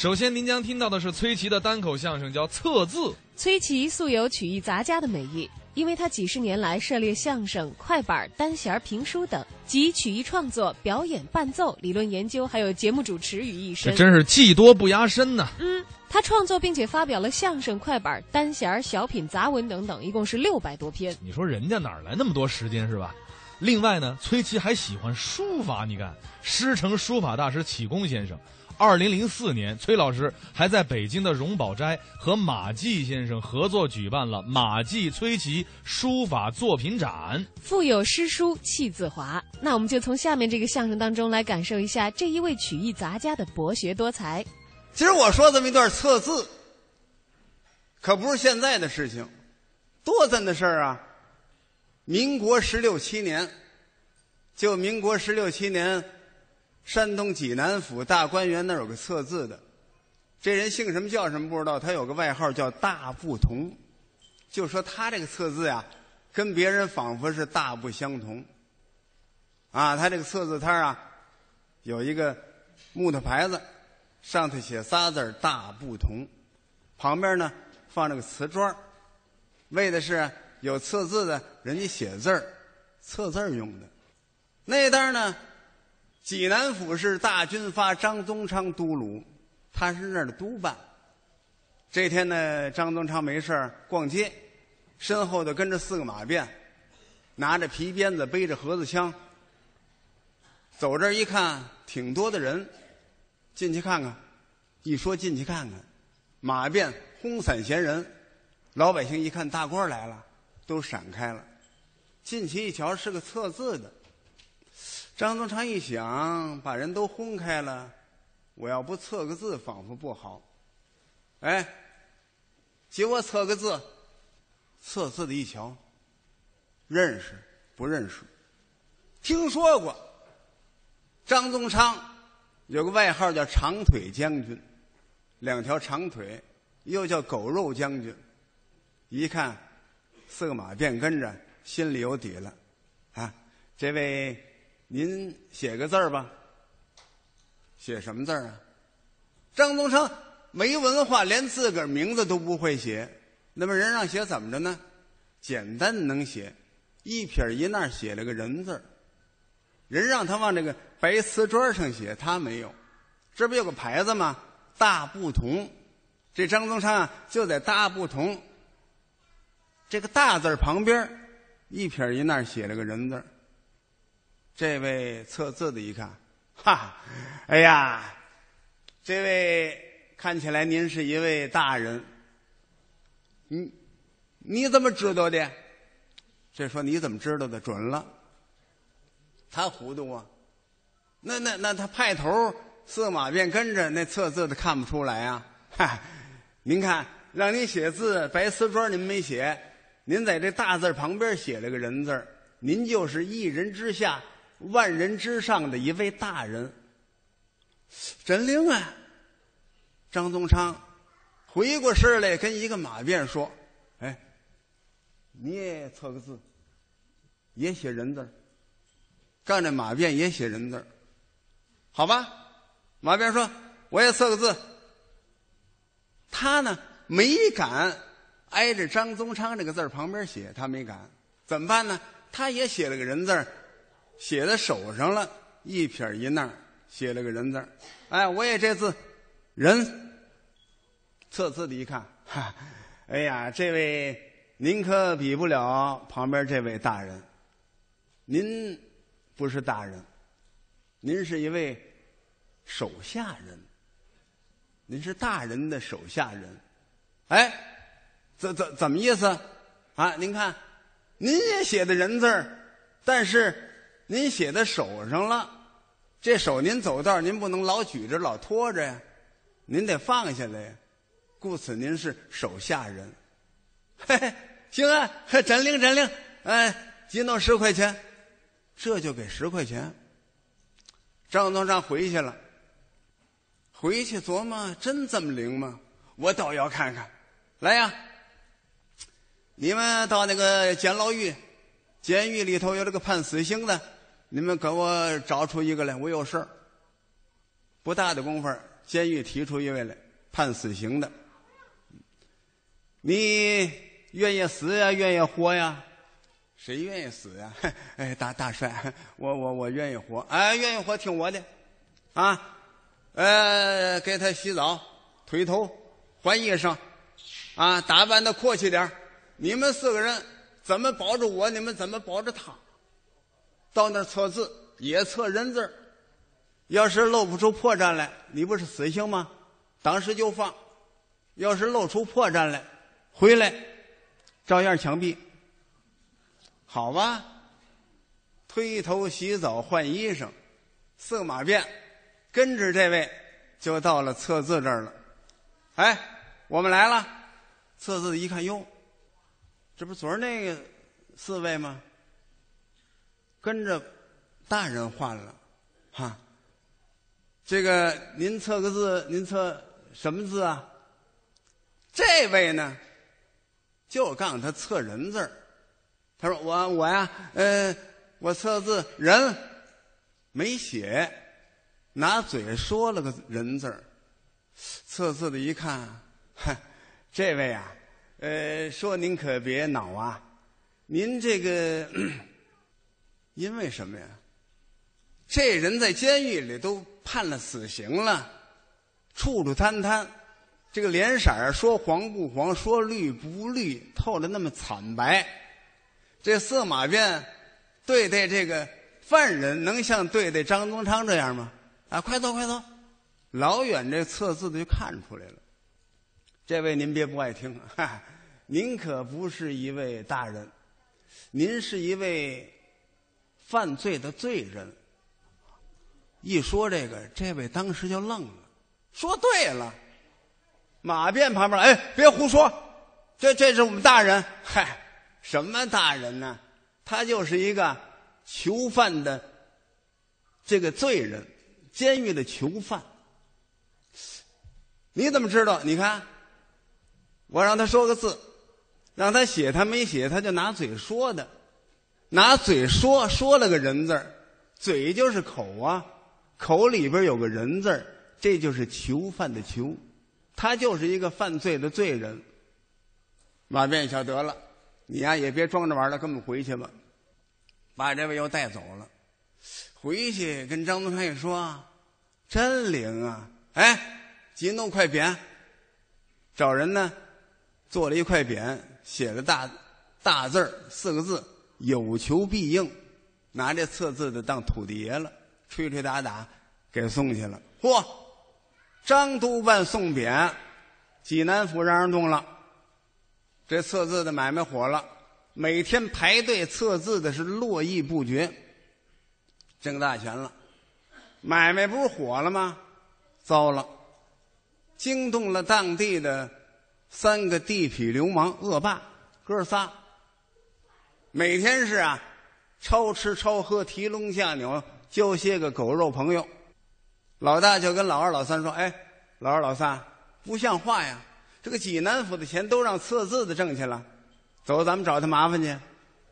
首先，您将听到的是崔琦的单口相声，叫《测字》。崔琦素有曲艺杂家的美誉，因为他几十年来涉猎相声、快板、单弦、评书等集曲艺创作、表演、伴奏、理论研究，还有节目主持于一身。这真是技多不压身呐！嗯，他创作并且发表了相声、快板、单弦、小品、杂文等等，一共是六百多篇。你说人家哪来那么多时间是吧？另外呢，崔琦还喜欢书法，你看，师承书法大师启功先生。二零零四年，崔老师还在北京的荣宝斋和马季先生合作举办了马季崔琦书法作品展。腹有诗书气自华，那我们就从下面这个相声当中来感受一下这一位曲艺杂家的博学多才。今儿我说这么一段测字，可不是现在的事情，多咱的事儿啊！民国十六七年，就民国十六七年。山东济南府大观园那儿有个测字的，这人姓什么叫什么不知道，他有个外号叫大不同，就说他这个测字呀，跟别人仿佛是大不相同。啊，他这个测字摊啊，有一个木头牌子，上头写仨字大不同”，旁边呢放着个瓷砖为的是有测字的人家写字儿、测字儿用的。那单呢？济南府是大军阀张宗昌都鲁，他是那儿的督办。这天呢，张宗昌没事逛街，身后头跟着四个马便，拿着皮鞭子，背着盒子枪。走这儿一看，挺多的人，进去看看。一说进去看看，马便轰散闲人，老百姓一看大官来了，都闪开了。进去一瞧，是个测字的。张宗昌一想，把人都轰开了，我要不测个字，仿佛不好。哎，借我测个字。测字的一瞧，认识不认识？听说过。张宗昌有个外号叫长腿将军，两条长腿，又叫狗肉将军。一看四个马便跟着，心里有底了。啊，这位。您写个字儿吧。写什么字儿啊？张宗昌没文化，连自个儿名字都不会写。那么人让写怎么着呢？简单能写，一撇一捺写了个人字儿。人让他往这个白瓷砖上写，他没有。这不有个牌子吗？大不同。这张宗昌啊，就在大不同这个大字旁边，一撇一捺写了个人字儿。这位测字的一看，哈，哎呀，这位看起来您是一位大人。你你怎么知道的？这说你怎么知道的？准了。他糊涂啊。那那那他派头色马便跟着那测字的看不出来啊。哈，您看让您写字白瓷砖您没写，您在这大字旁边写了个人字您就是一人之下。万人之上的一位大人，真灵啊！张宗昌回过身来跟一个马便说：“哎，你也测个字，也写人字干这马便也写人字好吧？”马便说：“我也测个字。”他呢没敢挨着张宗昌这个字旁边写，他没敢，怎么办呢？他也写了个人字写在手上了，一撇一捺写了个人字哎，我也这字，人。测字的一看，哈，哎呀，这位您可比不了旁边这位大人。您不是大人，您是一位手下人。您是大人的手下人。哎，怎怎怎么意思？啊，您看，您也写的人字但是。您写在手上了，这手您走道您不能老举着老拖着呀，您得放下来呀，故此您是手下人。嘿嘿，行啊，真灵真灵，哎，几弄十块钱，这就给十块钱。张宗昌回去了，回去琢磨，真这么灵吗？我倒要看看。来呀，你们到那个监牢狱，监狱里头有这个判死刑的。你们给我找出一个来，我有事儿。不大的功夫，监狱提出一位来判死刑的，你愿意死呀？愿意活呀？谁愿意死呀？哎，大大帅，我我我愿意活。哎，愿意活，听我的，啊，呃，给他洗澡、推头、换衣裳，啊，打扮的阔气点儿你们四个人怎么保着我？你们怎么保着他？到那儿测字也测人字要是露不出破绽来，你不是死刑吗？当时就放；要是露出破绽来，回来照样枪毙。好吧，推头洗澡换衣裳，色马便，跟着这位就到了测字这儿了。哎，我们来了。测字一看，哟，这不昨儿那个四位吗？跟着大人换了，哈。这个您测个字，您测什么字啊？这位呢，就告诉他测人字。他说：“我我呀，呃，我测字人没写，拿嘴说了个人字。测字的一看，哼，这位啊，呃，说您可别恼啊，您这个因为什么呀？这人在监狱里都判了死刑了，处处贪贪，这个脸色儿说黄不黄，说绿不绿，透的那么惨白。”这色马鞭对待这个犯人，能像对待张宗昌这样吗？啊，快走快走！老远这测字的就看出来了。这位您别不爱听，哈，您可不是一位大人，您是一位犯罪的罪人。一说这个，这位当时就愣了，说对了。马鞭旁边，哎，别胡说，这这是我们大人，嗨。什么大人呢？他就是一个囚犯的这个罪人，监狱的囚犯。你怎么知道？你看，我让他说个字，让他写，他没写，他就拿嘴说的，拿嘴说说了个人字嘴就是口啊，口里边有个人字这就是囚犯的囚，他就是一个犯罪的罪人。马变晓得了。你呀，也别装着玩了，跟我们回去吧。把这位又带走了，回去跟张东山一说，真灵啊！哎，急弄块匾，找人呢，做了一块匾，写了大大字四个字“有求必应”，拿这测字的当土地爷了，吹吹打打给送去了。嚯，张督办送匾，济南府让人动了。这测字的买卖火了，每天排队测字的是络绎不绝，挣大钱了，买卖不是火了吗？糟了，惊动了当地的三个地痞流氓恶霸哥仨，每天是啊，超吃超喝，提笼下鸟，交些个狗肉朋友。老大就跟老二、老三说：“哎，老二、老三，不像话呀！”这个济南府的钱都让测字的挣去了，走，咱们找他麻烦去。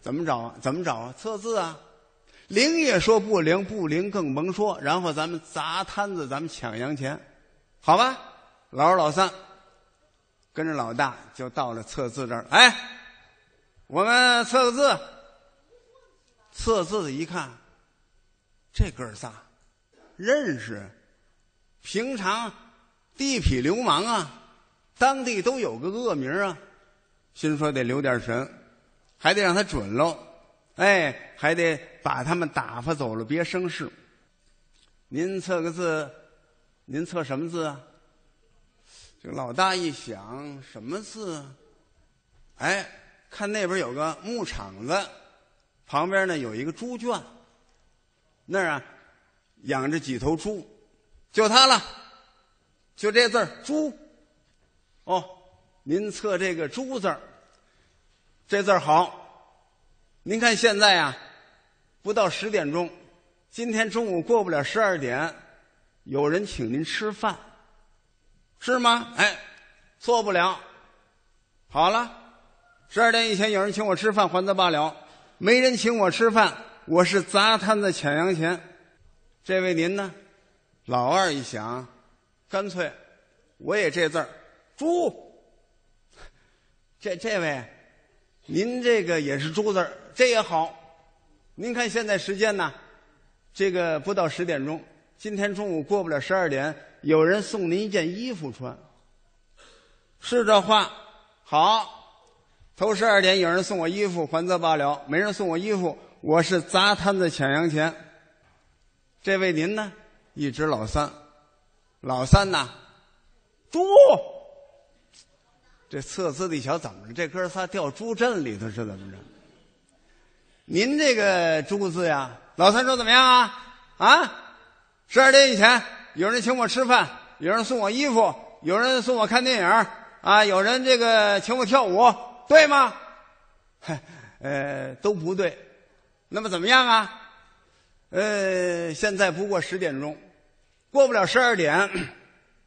怎么找啊？怎么找啊？测字啊！灵也说不灵，不灵更甭说。然后咱们砸摊子，咱们抢洋钱，好吧？老二、老三跟着老大就到了测字这儿。哎，我们测个字。测字的一看，这哥仨认识，平常地痞流氓啊。当地都有个恶名啊，心说得留点神，还得让他准喽，哎，还得把他们打发走了，别生事。您测个字，您测什么字啊？这老大一想，什么字？哎，看那边有个牧场子，旁边呢有一个猪圈，那儿啊养着几头猪，就他了，就这字儿猪。哦，您测这个“猪”字儿，这字儿好。您看现在啊，不到十点钟，今天中午过不了十二点，有人请您吃饭，是吗？哎，错不了。好了，十二点以前有人请我吃饭，还则罢了；没人请我吃饭，我是砸摊子抢洋钱。这位您呢？老二一想。干脆我也这字儿，猪。这这位，您这个也是猪字儿，这也好。您看现在时间呢，这个不到十点钟，今天中午过不了十二点，有人送您一件衣服穿，是这话。好，头十二点有人送我衣服，还则罢了；没人送我衣服，我是砸摊子抢洋钱。这位您呢？一指老三，老三呐，猪。这测字的一瞧，怎么了？这哥仨掉猪阵里头是怎么着？您这个“猪”字呀，老三说怎么样啊？啊，十二点以前有人请我吃饭，有人送我衣服，有人送我看电影啊，有人这个请我跳舞，对吗？呃，都不对。那么怎么样啊？呃，现在不过十点钟，过不了十二点，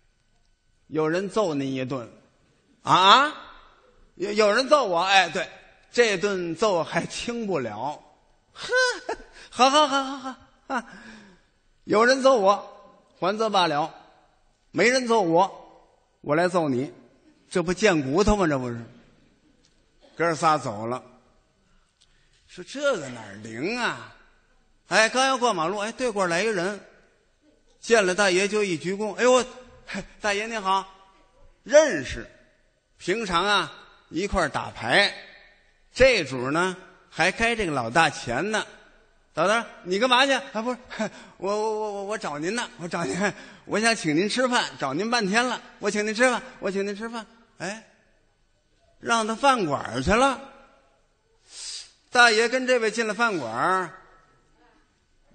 有人揍您一顿。啊，有有人揍我，哎，对，这顿揍还轻不了。呵，好好好好好啊！有人揍我，还则罢了；没人揍我，我来揍你，这不贱骨头吗？这不是？哥仨走了，说这个哪儿灵啊？哎，刚要过马路，哎，对过来一个人，见了大爷就一鞠躬。哎呦，大爷您好，认识。平常啊，一块打牌，这主呢还该这个老大钱呢。老大，你干嘛去？啊，不是，我我我我我找您呢，我找您，我想请您吃饭，找您半天了，我请您吃饭，我请您吃饭。哎，让他饭馆去了。大爷跟这位进了饭馆，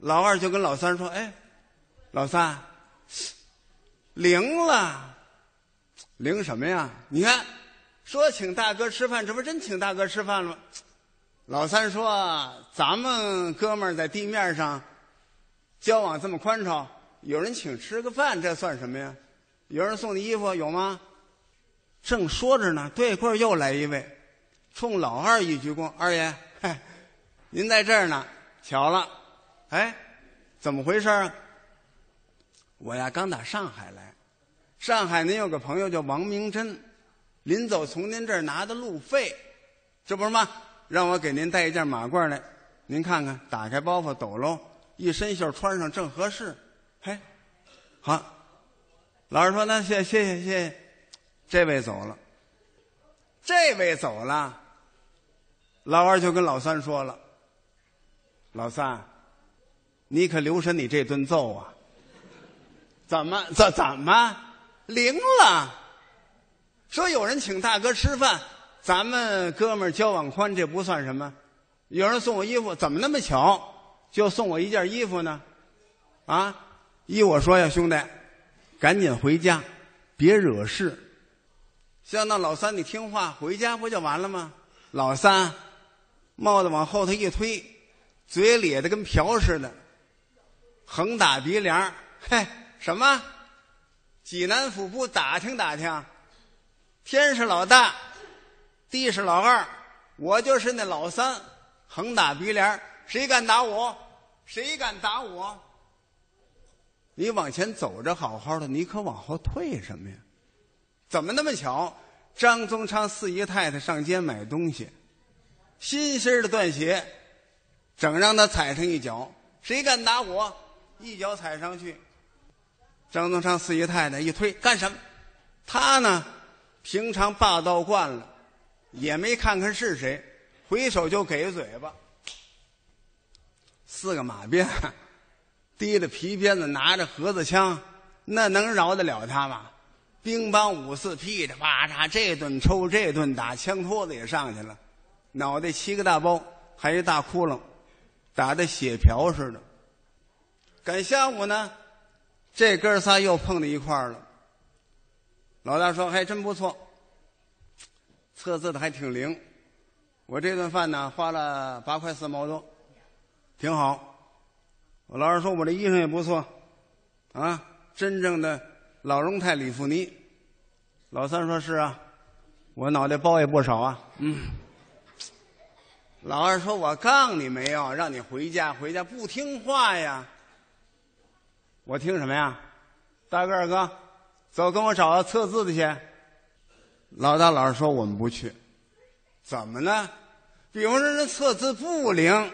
老二就跟老三说：“哎，老三，灵了。”灵什么呀？你看，说请大哥吃饭，这不真请大哥吃饭了吗？老三说：“咱们哥们儿在地面上交往这么宽敞，有人请吃个饭，这算什么呀？有人送你衣服有吗？”正说着呢，对过又来一位，冲老二一鞠躬：“二爷，您在这儿呢，巧了。哎，怎么回事啊？我呀，刚打上海来。”上海，您有个朋友叫王明珍，临走从您这儿拿的路费，这不是吗？让我给您带一件马褂来，您看看，打开包袱抖搂，一身袖穿上正合适。嘿，好，老二说那谢谢谢谢谢，这位走了，这位走了，老二就跟老三说了，老三，你可留神你这顿揍啊！怎么怎怎么？灵了，说有人请大哥吃饭，咱们哥们儿交往宽，这不算什么。有人送我衣服，怎么那么巧，就送我一件衣服呢？啊，依我说呀，兄弟，赶紧回家，别惹事。像那老三，你听话，回家不就完了吗？老三，帽子往后头一推，嘴咧的跟瓢似的，横打鼻梁嘿，什么？济南府不打听打听，天是老大，地是老二，我就是那老三，横打鼻梁，谁敢打我？谁敢打我？你往前走着好好的，你可往后退什么呀？怎么那么巧？张宗昌四姨太太上街买东西，新新的缎鞋，整让他踩上一脚，谁敢打我？一脚踩上去。张宗昌四姨太太一推，干什么？他呢，平常霸道惯了，也没看看是谁，回手就给嘴巴。四个马鞭，提着皮鞭子，拿着盒子枪，那能饶得了他吗？乒乓五四，噼里啪嚓，这顿抽，这顿打，枪托子也上去了，脑袋七个大包，还一大窟窿，打的血瓢似的。赶下午呢？这哥仨又碰到一块儿了。老大说：“还真不错，测字的还挺灵。我这顿饭呢，花了八块四毛多，挺好。”我老二说：“我这衣裳也不错，啊，真正的老荣泰李富尼。”老三说：“是啊，我脑袋包也不少啊。”嗯。老二说：“我杠你没有，让你回家，回家不听话呀。”我听什么呀？大个二哥，走，跟我找个测字的去。老大老二说我们不去，怎么呢？比方说人测字不灵，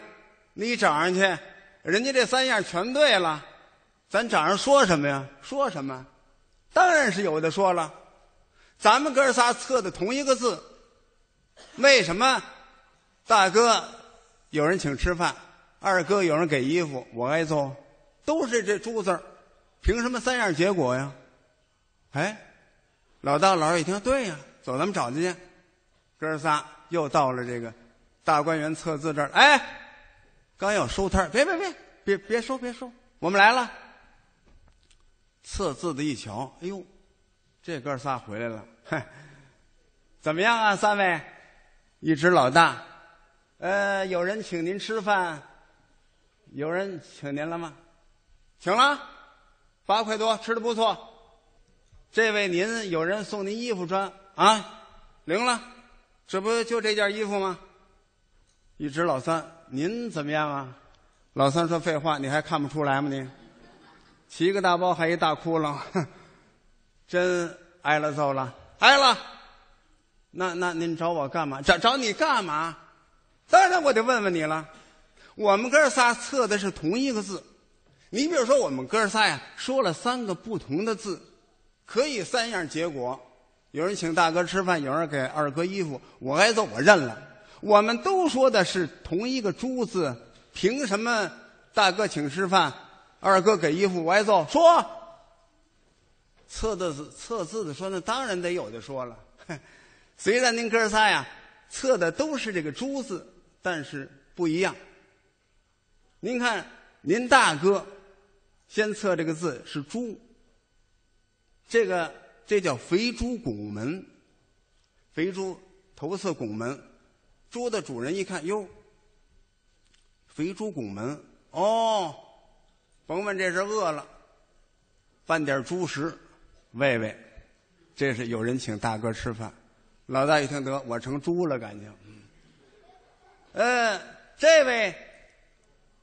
你找上去，人家这三样全对了，咱找人说什么呀？说什么？当然是有的说了。咱们哥仨测的同一个字，为什么？大哥有人请吃饭，二哥有人给衣服，我挨揍，都是这“猪”字儿，凭什么三样结果呀？哎，老大老二一听，对呀，走，咱们找去去。哥仨又到了这个大观园测字这儿，哎，刚要收摊儿别别别别别收别收，我们来了。测字的一瞧，哎呦，这哥仨回来了，嗨，怎么样啊？三位，一指老大，呃，有人请您吃饭，有人请您了吗？请了，八块多，吃的不错。这位您有人送您衣服穿啊？灵了，这不就这件衣服吗？一指老三，您怎么样啊？老三说：“废话，你还看不出来吗？你七个大包还一大窟窿，哼 真挨了揍了，挨了。那那您找我干嘛？找找你干嘛？当然我得问问你了。我们哥仨测的是同一个字，你比如说我们哥仨呀，说了三个不同的字，可以三样结果。有人请大哥吃饭，有人给二哥衣服，我挨揍我认了。我们都说的是同一个“猪”字，凭什么大哥请吃饭，二哥给衣服，我挨揍？说测的字测字的说，那当然得有的说了。虽然您哥仨呀测的都是这个“猪”字，但是不一样。您看，您大哥先测这个字是“猪”，这个这叫肥猪拱门，肥猪头次拱门。猪的主人一看，哟，肥猪拱门哦，甭问这是饿了，拌点猪食喂喂，这是有人请大哥吃饭。老大一听得，我成猪了，感情。嗯，这位，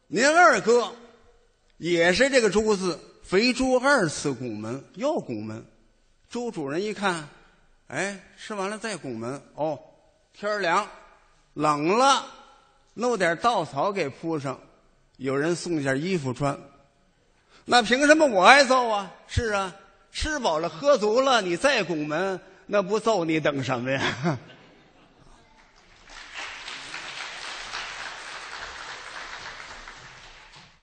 您二哥也是这个“猪”字，肥猪二次拱门，又拱门。猪主人一看，哎，吃完了再拱门。哦，天凉。冷了，弄点稻草给铺上，有人送件衣服穿，那凭什么我挨揍啊？是啊，吃饱了喝足了，你再拱门，那不揍你等什么呀？